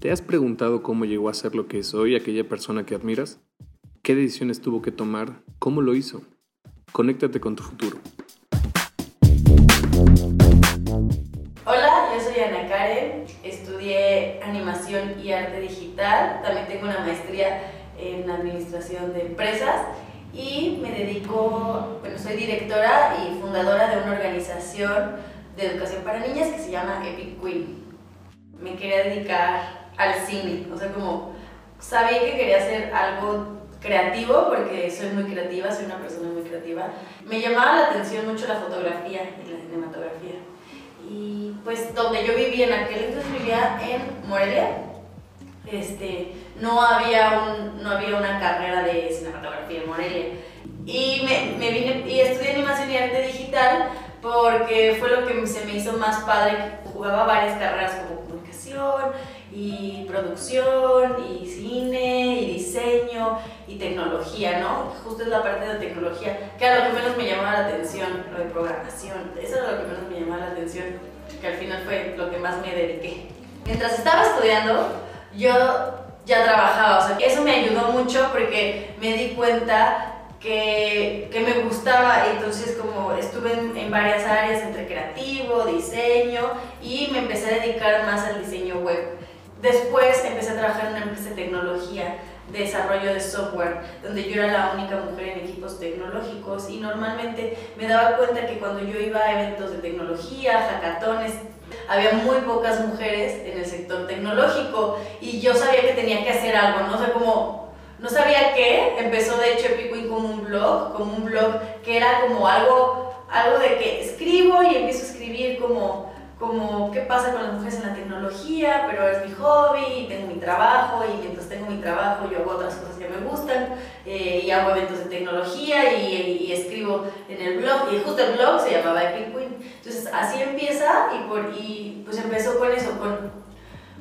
¿Te has preguntado cómo llegó a ser lo que es hoy aquella persona que admiras? ¿Qué decisiones tuvo que tomar? ¿Cómo lo hizo? Conéctate con tu futuro. Hola, yo soy Ana Karen, estudié animación y arte digital, también tengo una maestría en administración de empresas y me dedico, bueno, soy directora y fundadora de una organización de educación para niñas que se llama Epic Queen. Me quería dedicar al cine, o sea, como sabía que quería hacer algo creativo porque soy muy creativa, soy una persona muy creativa. Me llamaba la atención mucho la fotografía y la cinematografía. Y pues donde yo vivía en aquel entonces vivía en Morelia. Este, no había, un, no había una carrera de cinematografía en Morelia. Y me, me vine y estudié animación y arte digital porque fue lo que se me hizo más padre. Jugaba varias carreras como comunicación y producción y cine y diseño y tecnología, ¿no? Justo es la parte de tecnología, que era lo que menos me llamaba la atención, lo de programación. Eso era lo que menos me llamaba la atención, que al final fue lo que más me dediqué. Mientras estaba estudiando, yo ya trabajaba, o sea, eso me ayudó mucho porque me di cuenta que, que, me gustaba, entonces como estuve en, en, varias áreas entre creativo, diseño y me empecé a dedicar más al diseño web. Después empecé a trabajar en una empresa de tecnología, de desarrollo de software, donde yo era la única mujer en equipos tecnológicos y normalmente me daba cuenta que cuando yo iba a eventos de tecnología, hackatones, había muy pocas mujeres en el sector tecnológico y yo sabía que tenía que hacer algo, ¿no? O sea, como no sabía qué, empezó de hecho Epic como un blog, como un blog que era como algo, algo de que escribo y empiezo a escribir como como qué pasa con las mujeres en la tecnología, pero es mi hobby, tengo mi trabajo, y mientras tengo mi trabajo yo hago otras cosas que me gustan, eh, y hago eventos de tecnología, y, y, escribo en el blog, y justo el blog se llamaba Epic Queen. Entonces así empieza, y, por, y pues empezó con eso, con,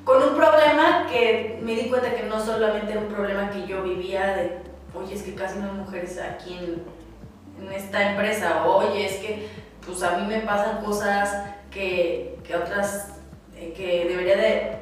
con un problema que me di cuenta que no solamente era un problema que yo vivía de, oye, es que casi no hay mujeres aquí en, en esta empresa, oye, es que pues a mí me pasan cosas que, que otras, eh, que debería de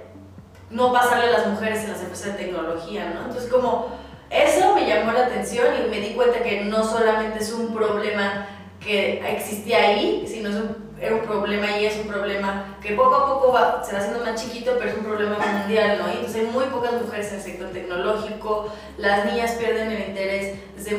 no pasarle a las mujeres en las empresas de tecnología, ¿no? Entonces como eso me llamó la atención y me di cuenta que no solamente es un problema que existía ahí, sino es un era un problema y es un problema que poco a poco va, se va haciendo más chiquito, pero es un problema mundial, ¿no? entonces hay muy pocas mujeres en el sector tecnológico, las niñas pierden el interés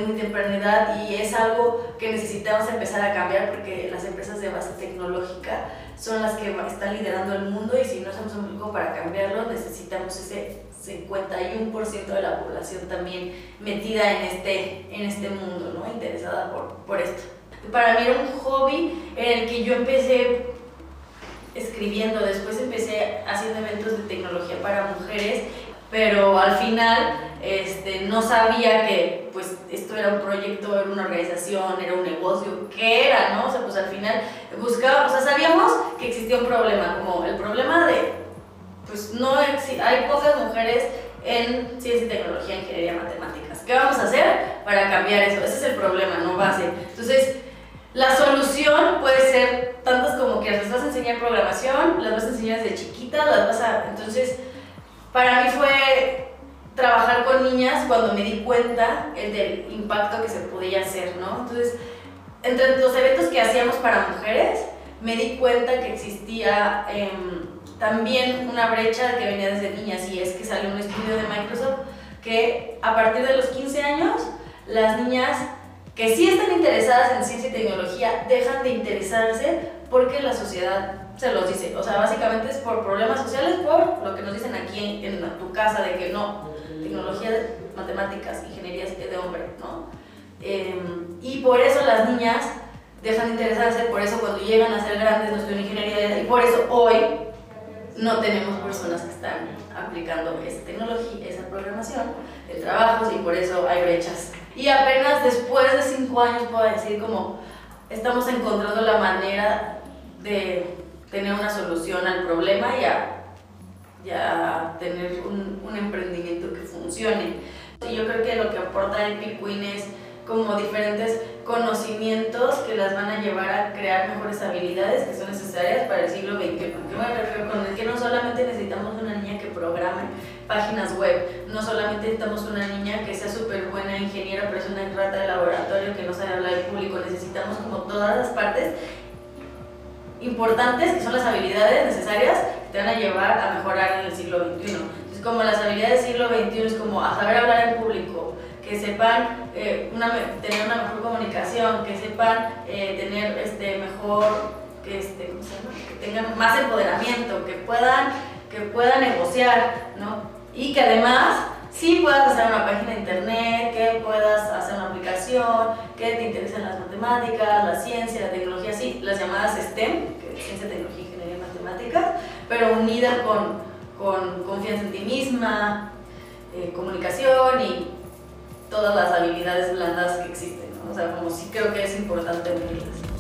muy temprana edad y es algo que necesitamos empezar a cambiar porque las empresas de base tecnológica son las que están liderando el mundo y si no hacemos un poco para cambiarlo, necesitamos ese 51% de la población también metida en este, en este mundo, ¿no? Interesada por, por esto para mí era un hobby en el que yo empecé escribiendo, después empecé haciendo eventos de tecnología para mujeres, pero al final este, no sabía que era un proyecto, era una organización, era un negocio, ¿qué era? ¿no? O sea, pues al final buscaba, o sea, sabíamos que existía un problema, como el problema de, pues no hay pocas mujeres en ciencia y tecnología, ingeniería, matemáticas. ¿Qué vamos a hacer para cambiar eso? Ese es el problema, no base. Entonces, la solución puede ser tantas como que las vas a enseñar programación, las vas a enseñar desde chiquitas, las vas a... Entonces, para mí fue trabajar con niñas cuando me di cuenta del impacto que se podía hacer, ¿no? Entonces, entre los eventos que hacíamos para mujeres, me di cuenta que existía em, también una brecha que venía desde niñas y es que salió un estudio de Microsoft que a partir de los 15 años las niñas que sí están interesadas en ciencia y tecnología dejan de interesarse porque la sociedad se los dice. O sea, básicamente es por problemas sociales, por lo que nos dicen aquí en, tu casa, de que no, tecnología, matemáticas, ingeniería es de hombre, ¿no? Em, y por eso las niñas dejan de interesarse, por eso cuando llegan a ser grandes no estudian ingeniería, y por eso hoy no tenemos personas que están aplicando esa tecnología, esa programación en trabajos, y por eso hay brechas y apenas después de cinco años puedo decir como estamos encontrando la manera de tener una solución al problema y a, tener un, un, emprendimiento que funcione. Y yo creo que lo que aporta el Queen es como diferentes conocimientos que las van a llevar a crear mejores habilidades que son necesarias para el siglo XXI. Porque me refiero con el que no solamente necesitamos una niña que programe páginas web. No solamente necesitamos una niña que sea súper buena ingeniera, pero es una rata de laboratorio que no sabe hablar en público. Necesitamos como todas las partes importantes, que son las habilidades necesarias que te van a llevar a mejorar en el siglo XXI. Entonces, como las habilidades del siglo XXI es como a saber hablar en público, que sepan eh, una, tener una mejor comunicación, que sepan eh, tener este, mejor, que, este, que tengan más empoderamiento, que puedan, que puedan negociar, ¿no? Y que además sí puedas hacer una página de internet, que puedas hacer una aplicación, que te interesen las matemáticas, la ciencia, la tecnología, sí, las llamadas STEM, que es ciencia, tecnología, ingeniería y matemáticas, pero unidas con, con confianza en ti misma, eh, comunicación y todas las habilidades blandas que existen. ¿no? O sea, como sí creo que es importante unirlas.